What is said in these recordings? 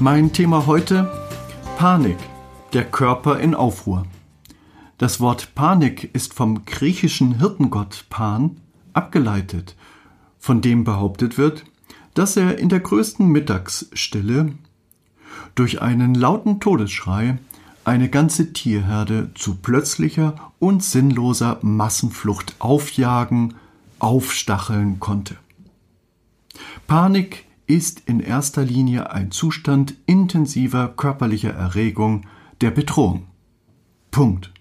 Mein Thema heute Panik, der Körper in Aufruhr. Das Wort Panik ist vom griechischen Hirtengott Pan abgeleitet, von dem behauptet wird, dass er in der größten Mittagsstille durch einen lauten Todesschrei eine ganze Tierherde zu plötzlicher und sinnloser Massenflucht aufjagen, aufstacheln konnte. Panik ist in erster Linie ein Zustand intensiver körperlicher Erregung der Bedrohung. Punkt.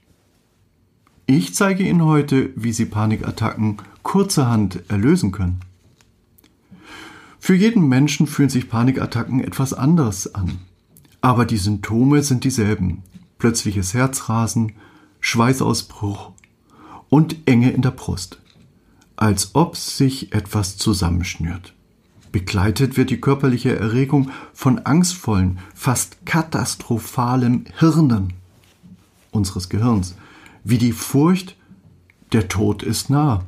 Ich zeige Ihnen heute, wie Sie Panikattacken kurzerhand erlösen können. Für jeden Menschen fühlen sich Panikattacken etwas anders an. Aber die Symptome sind dieselben. Plötzliches Herzrasen, Schweißausbruch und Enge in der Brust. Als ob sich etwas zusammenschnürt. Begleitet wird die körperliche Erregung von angstvollen, fast katastrophalem Hirnen unseres Gehirns, wie die Furcht, der Tod ist nah.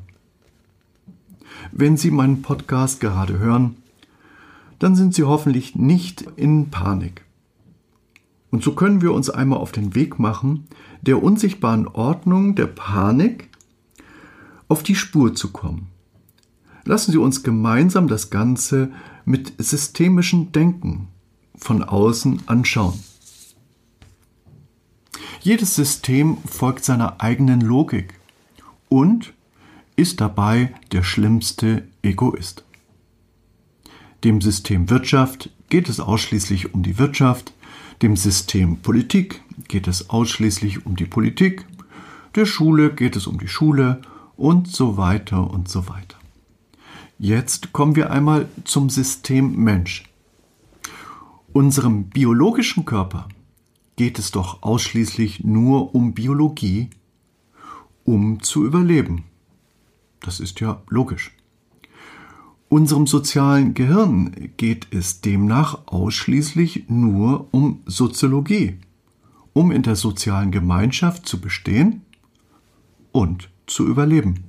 Wenn Sie meinen Podcast gerade hören, dann sind Sie hoffentlich nicht in Panik. Und so können wir uns einmal auf den Weg machen, der unsichtbaren Ordnung der Panik auf die Spur zu kommen. Lassen Sie uns gemeinsam das Ganze mit systemischem Denken von außen anschauen. Jedes System folgt seiner eigenen Logik und ist dabei der schlimmste Egoist. Dem System Wirtschaft geht es ausschließlich um die Wirtschaft, dem System Politik geht es ausschließlich um die Politik, der Schule geht es um die Schule und so weiter und so weiter. Jetzt kommen wir einmal zum System Mensch. Unserem biologischen Körper geht es doch ausschließlich nur um Biologie, um zu überleben. Das ist ja logisch. Unserem sozialen Gehirn geht es demnach ausschließlich nur um Soziologie, um in der sozialen Gemeinschaft zu bestehen und zu überleben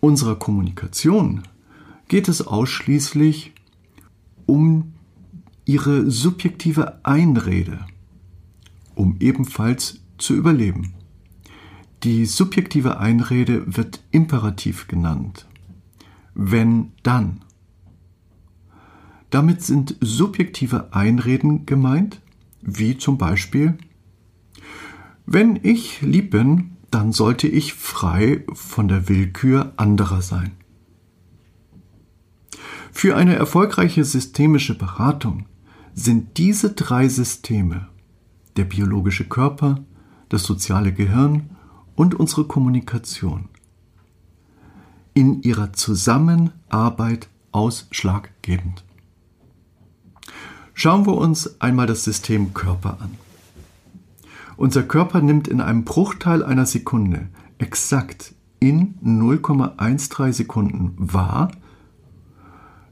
unserer Kommunikation geht es ausschließlich um ihre subjektive Einrede, um ebenfalls zu überleben. Die subjektive Einrede wird imperativ genannt. Wenn dann. Damit sind subjektive Einreden gemeint, wie zum Beispiel, wenn ich lieb bin, dann sollte ich frei von der Willkür anderer sein. Für eine erfolgreiche systemische Beratung sind diese drei Systeme, der biologische Körper, das soziale Gehirn und unsere Kommunikation, in ihrer Zusammenarbeit ausschlaggebend. Schauen wir uns einmal das System Körper an. Unser Körper nimmt in einem Bruchteil einer Sekunde exakt in 0,13 Sekunden wahr,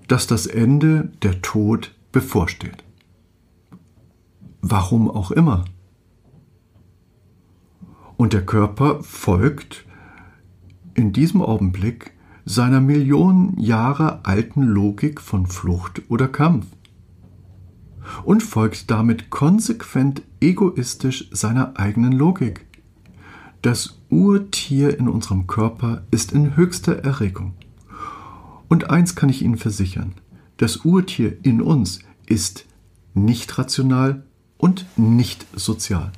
dass das Ende, der Tod, bevorsteht. Warum auch immer. Und der Körper folgt in diesem Augenblick seiner Millionen Jahre alten Logik von Flucht oder Kampf und folgt damit konsequent egoistisch seiner eigenen Logik. Das Urtier in unserem Körper ist in höchster Erregung. Und eins kann ich Ihnen versichern, das Urtier in uns ist nicht rational und nicht sozial.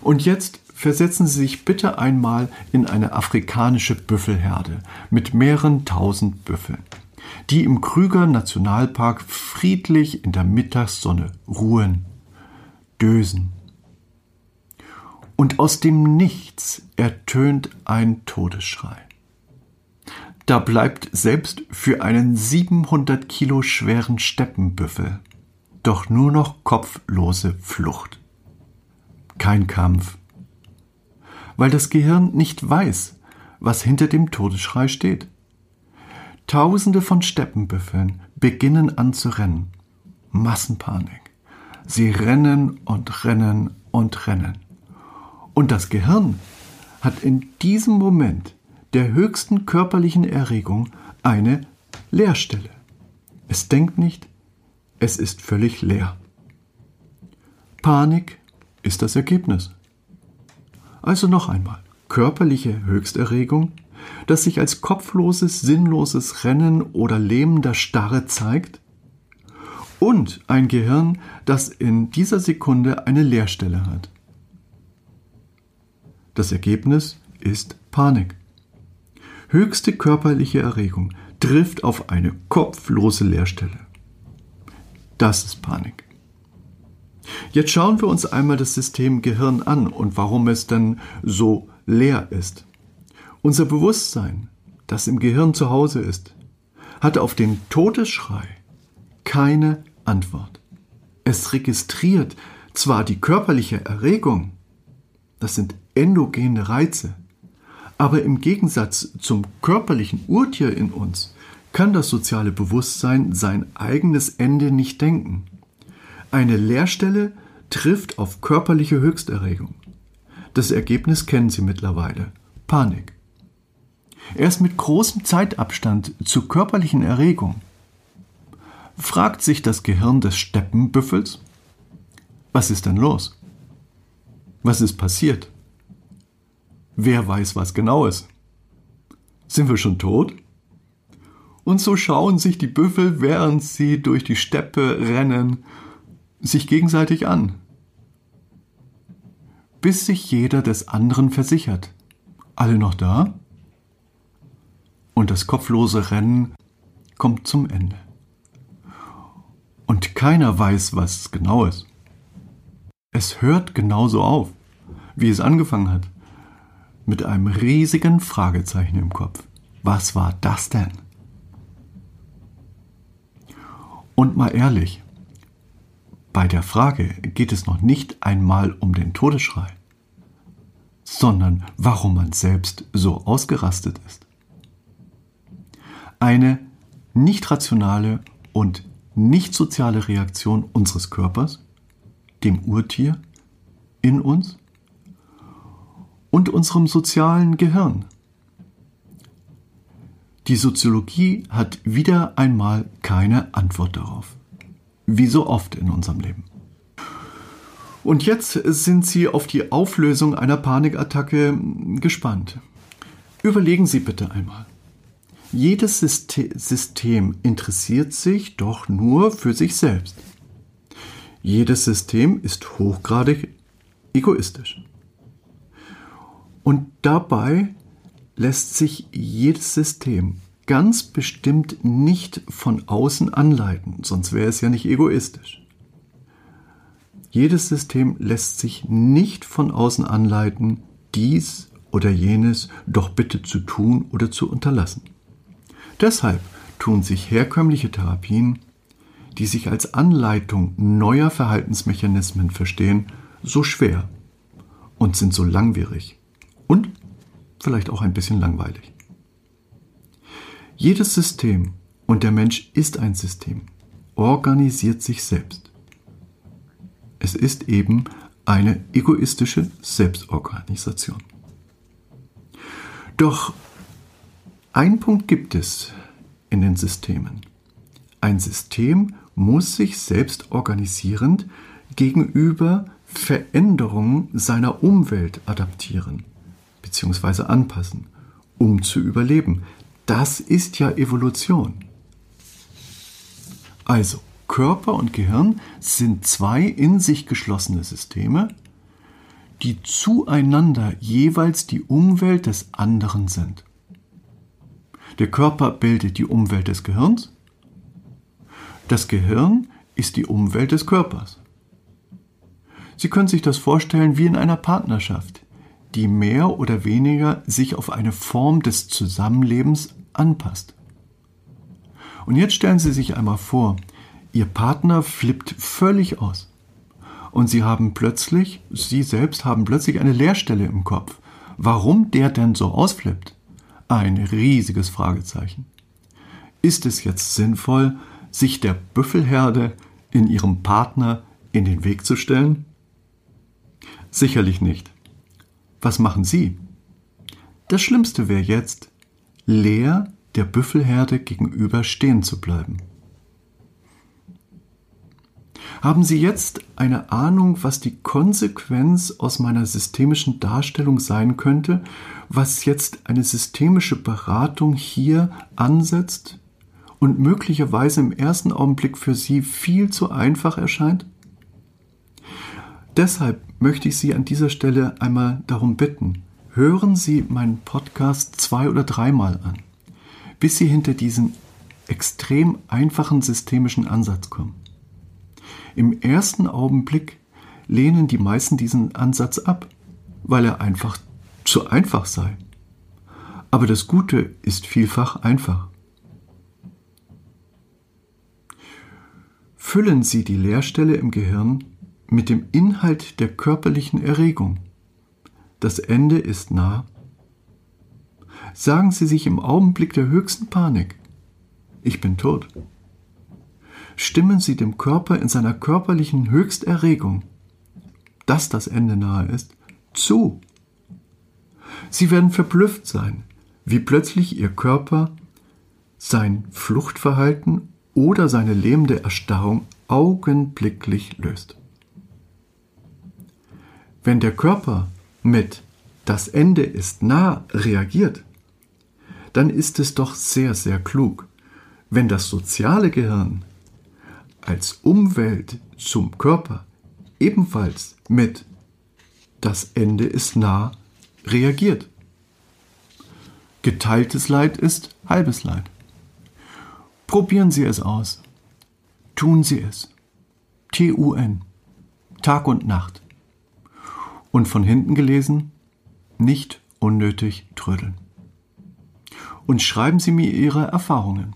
Und jetzt versetzen Sie sich bitte einmal in eine afrikanische Büffelherde mit mehreren tausend Büffeln die im Krüger Nationalpark friedlich in der Mittagssonne ruhen, dösen. und aus dem Nichts ertönt ein Todesschrei. Da bleibt selbst für einen 700 Kilo schweren Steppenbüffel doch nur noch kopflose Flucht. Kein Kampf, weil das Gehirn nicht weiß, was hinter dem Todesschrei steht. Tausende von Steppenbüffeln beginnen an zu rennen. Massenpanik. Sie rennen und rennen und rennen. Und das Gehirn hat in diesem Moment der höchsten körperlichen Erregung eine Leerstelle. Es denkt nicht, es ist völlig leer. Panik ist das Ergebnis. Also noch einmal, körperliche Höchsterregung, das sich als kopfloses, sinnloses Rennen oder lähmender Starre zeigt, und ein Gehirn, das in dieser Sekunde eine Leerstelle hat. Das Ergebnis ist Panik. Höchste körperliche Erregung trifft auf eine kopflose Leerstelle. Das ist Panik. Jetzt schauen wir uns einmal das System Gehirn an und warum es denn so leer ist. Unser Bewusstsein, das im Gehirn zu Hause ist, hat auf den Todesschrei keine Antwort. Es registriert zwar die körperliche Erregung, das sind endogene Reize, aber im Gegensatz zum körperlichen Urtier in uns kann das soziale Bewusstsein sein eigenes Ende nicht denken. Eine Leerstelle trifft auf körperliche Höchsterregung. Das Ergebnis kennen Sie mittlerweile. Panik. Erst mit großem Zeitabstand zur körperlichen Erregung fragt sich das Gehirn des Steppenbüffels, was ist denn los? Was ist passiert? Wer weiß was genau ist? Sind wir schon tot? Und so schauen sich die Büffel, während sie durch die Steppe rennen, sich gegenseitig an, bis sich jeder des anderen versichert. Alle noch da? Und das kopflose Rennen kommt zum Ende. Und keiner weiß, was genau ist. Es hört genauso auf, wie es angefangen hat, mit einem riesigen Fragezeichen im Kopf. Was war das denn? Und mal ehrlich, bei der Frage geht es noch nicht einmal um den Todesschrei, sondern warum man selbst so ausgerastet ist. Eine nicht rationale und nicht soziale Reaktion unseres Körpers, dem Urtier, in uns und unserem sozialen Gehirn. Die Soziologie hat wieder einmal keine Antwort darauf. Wie so oft in unserem Leben. Und jetzt sind Sie auf die Auflösung einer Panikattacke gespannt. Überlegen Sie bitte einmal. Jedes System interessiert sich doch nur für sich selbst. Jedes System ist hochgradig egoistisch. Und dabei lässt sich jedes System ganz bestimmt nicht von außen anleiten, sonst wäre es ja nicht egoistisch. Jedes System lässt sich nicht von außen anleiten, dies oder jenes doch bitte zu tun oder zu unterlassen. Deshalb tun sich herkömmliche Therapien, die sich als Anleitung neuer Verhaltensmechanismen verstehen, so schwer und sind so langwierig und vielleicht auch ein bisschen langweilig. Jedes System, und der Mensch ist ein System, organisiert sich selbst. Es ist eben eine egoistische Selbstorganisation. Doch ein Punkt gibt es in den Systemen. Ein System muss sich selbst organisierend gegenüber Veränderungen seiner Umwelt adaptieren bzw. anpassen, um zu überleben. Das ist ja Evolution. Also, Körper und Gehirn sind zwei in sich geschlossene Systeme, die zueinander jeweils die Umwelt des anderen sind. Der Körper bildet die Umwelt des Gehirns, das Gehirn ist die Umwelt des Körpers. Sie können sich das vorstellen wie in einer Partnerschaft, die mehr oder weniger sich auf eine Form des Zusammenlebens anpasst. Und jetzt stellen Sie sich einmal vor, Ihr Partner flippt völlig aus. Und Sie haben plötzlich, Sie selbst haben plötzlich eine Leerstelle im Kopf. Warum der denn so ausflippt? Ein riesiges Fragezeichen. Ist es jetzt sinnvoll, sich der Büffelherde in ihrem Partner in den Weg zu stellen? Sicherlich nicht. Was machen Sie? Das Schlimmste wäre jetzt, leer der Büffelherde gegenüber stehen zu bleiben. Haben Sie jetzt eine Ahnung, was die Konsequenz aus meiner systemischen Darstellung sein könnte, was jetzt eine systemische Beratung hier ansetzt und möglicherweise im ersten Augenblick für Sie viel zu einfach erscheint? Deshalb möchte ich Sie an dieser Stelle einmal darum bitten, hören Sie meinen Podcast zwei oder dreimal an, bis Sie hinter diesen extrem einfachen systemischen Ansatz kommen. Im ersten Augenblick lehnen die meisten diesen Ansatz ab, weil er einfach zu einfach sei. Aber das Gute ist vielfach einfach. Füllen Sie die Leerstelle im Gehirn mit dem Inhalt der körperlichen Erregung. Das Ende ist nah. Sagen Sie sich im Augenblick der höchsten Panik, ich bin tot stimmen sie dem Körper in seiner körperlichen Höchsterregung, dass das Ende nahe ist, zu. Sie werden verblüfft sein, wie plötzlich ihr Körper sein Fluchtverhalten oder seine lähmende Erstarrung augenblicklich löst. Wenn der Körper mit das Ende ist nah reagiert, dann ist es doch sehr, sehr klug, wenn das soziale Gehirn als Umwelt zum Körper ebenfalls mit das Ende ist nah reagiert. Geteiltes Leid ist halbes Leid. Probieren Sie es aus. Tun Sie es. T-U-N. Tag und Nacht. Und von hinten gelesen, nicht unnötig trödeln. Und schreiben Sie mir Ihre Erfahrungen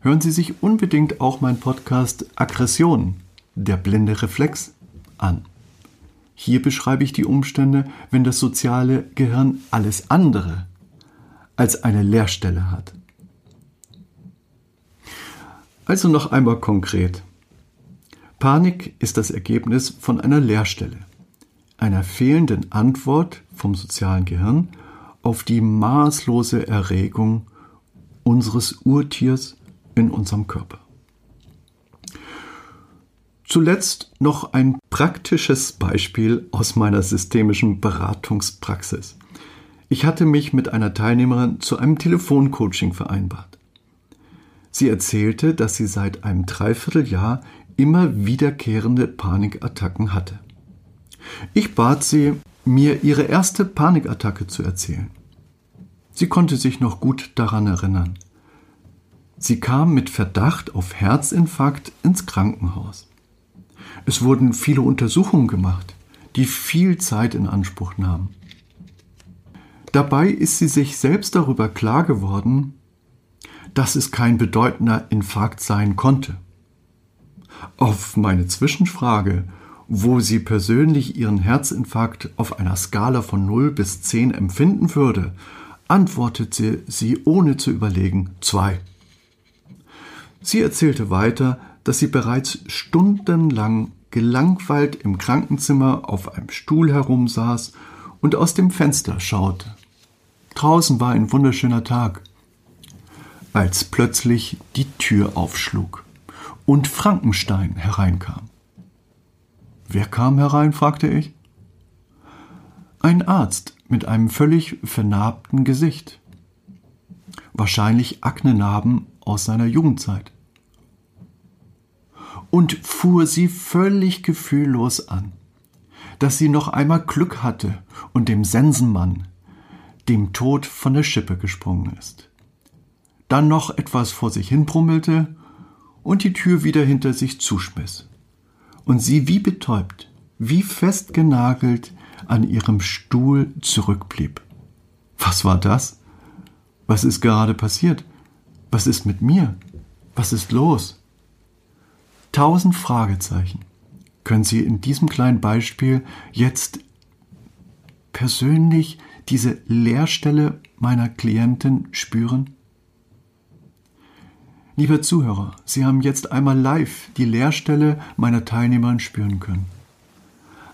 hören Sie sich unbedingt auch mein Podcast Aggression, der blinde Reflex an. Hier beschreibe ich die Umstände, wenn das soziale Gehirn alles andere als eine Leerstelle hat. Also noch einmal konkret. Panik ist das Ergebnis von einer Leerstelle, einer fehlenden Antwort vom sozialen Gehirn auf die maßlose Erregung unseres Urtiers in unserem Körper. Zuletzt noch ein praktisches Beispiel aus meiner systemischen Beratungspraxis. Ich hatte mich mit einer Teilnehmerin zu einem Telefoncoaching vereinbart. Sie erzählte, dass sie seit einem Dreivierteljahr immer wiederkehrende Panikattacken hatte. Ich bat sie, mir ihre erste Panikattacke zu erzählen. Sie konnte sich noch gut daran erinnern. Sie kam mit Verdacht auf Herzinfarkt ins Krankenhaus. Es wurden viele Untersuchungen gemacht, die viel Zeit in Anspruch nahmen. Dabei ist sie sich selbst darüber klar geworden, dass es kein bedeutender Infarkt sein konnte. Auf meine Zwischenfrage, wo sie persönlich ihren Herzinfarkt auf einer Skala von 0 bis 10 empfinden würde, antwortete sie ohne zu überlegen 2. Sie erzählte weiter, dass sie bereits stundenlang gelangweilt im Krankenzimmer auf einem Stuhl herumsaß und aus dem Fenster schaute. Draußen war ein wunderschöner Tag, als plötzlich die Tür aufschlug und Frankenstein hereinkam. Wer kam herein? fragte ich. Ein Arzt mit einem völlig vernarbten Gesicht. Wahrscheinlich Aknenarben aus seiner Jugendzeit und fuhr sie völlig gefühllos an, dass sie noch einmal Glück hatte und dem Sensenmann, dem Tod von der Schippe gesprungen ist. Dann noch etwas vor sich hin brummelte und die Tür wieder hinter sich zuschmiss und sie wie betäubt wie festgenagelt an ihrem Stuhl zurückblieb. Was war das? Was ist gerade passiert? Was ist mit mir? Was ist los? Tausend Fragezeichen können Sie in diesem kleinen Beispiel jetzt persönlich diese Leerstelle meiner Klientin spüren? Lieber Zuhörer, Sie haben jetzt einmal live die Leerstelle meiner Teilnehmerin spüren können.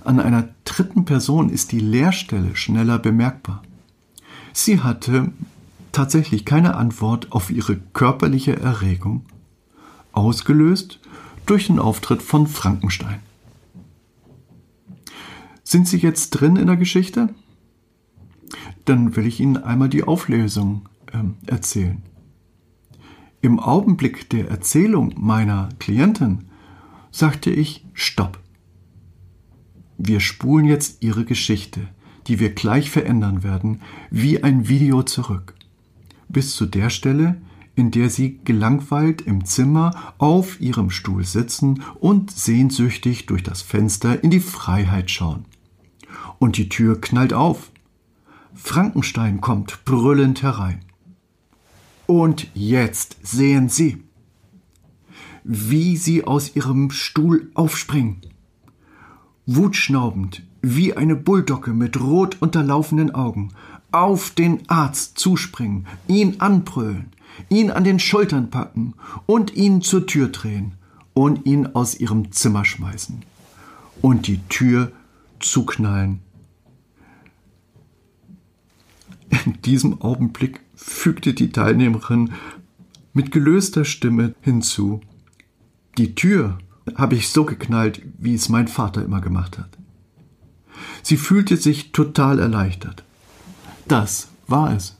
An einer dritten Person ist die Leerstelle schneller bemerkbar. Sie hatte tatsächlich keine Antwort auf ihre körperliche Erregung, ausgelöst durch den Auftritt von Frankenstein. Sind Sie jetzt drin in der Geschichte? Dann will ich Ihnen einmal die Auflösung äh, erzählen. Im Augenblick der Erzählung meiner Klientin sagte ich Stopp. Wir spulen jetzt Ihre Geschichte, die wir gleich verändern werden, wie ein Video zurück. Bis zu der Stelle, in der Sie gelangweilt im Zimmer auf Ihrem Stuhl sitzen und sehnsüchtig durch das Fenster in die Freiheit schauen. Und die Tür knallt auf. Frankenstein kommt brüllend herein. Und jetzt sehen Sie, wie Sie aus Ihrem Stuhl aufspringen wutschnaubend, wie eine Bulldogge mit rot unterlaufenden Augen, auf den Arzt zuspringen, ihn anbrüllen, ihn an den Schultern packen und ihn zur Tür drehen und ihn aus ihrem Zimmer schmeißen und die Tür zuknallen. In diesem Augenblick fügte die Teilnehmerin mit gelöster Stimme hinzu. Die Tür habe ich so geknallt, wie es mein Vater immer gemacht hat. Sie fühlte sich total erleichtert. Das war es.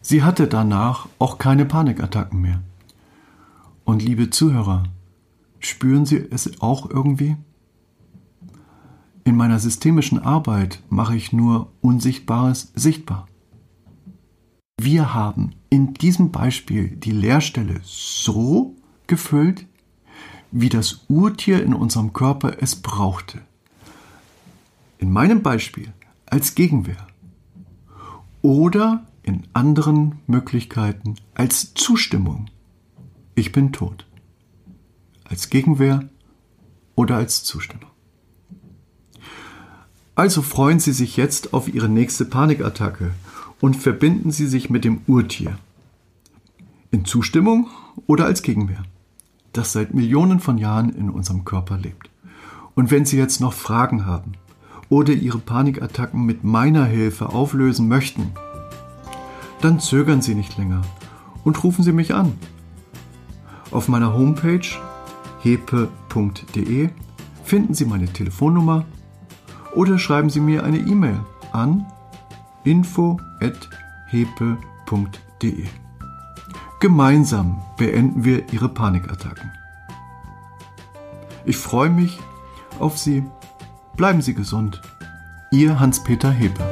Sie hatte danach auch keine Panikattacken mehr. Und liebe Zuhörer, spüren Sie es auch irgendwie? In meiner systemischen Arbeit mache ich nur Unsichtbares sichtbar. Wir haben in diesem Beispiel die Leerstelle so gefüllt, wie das Urtier in unserem Körper es brauchte. In meinem Beispiel als Gegenwehr oder in anderen Möglichkeiten als Zustimmung. Ich bin tot. Als Gegenwehr oder als Zustimmung. Also freuen Sie sich jetzt auf Ihre nächste Panikattacke und verbinden Sie sich mit dem Urtier. In Zustimmung oder als Gegenwehr das seit Millionen von Jahren in unserem Körper lebt. Und wenn Sie jetzt noch Fragen haben oder Ihre Panikattacken mit meiner Hilfe auflösen möchten, dann zögern Sie nicht länger und rufen Sie mich an. Auf meiner Homepage hepe.de finden Sie meine Telefonnummer oder schreiben Sie mir eine E-Mail an info@hepe.de. Gemeinsam beenden wir Ihre Panikattacken. Ich freue mich auf Sie. Bleiben Sie gesund. Ihr Hans-Peter Hepe.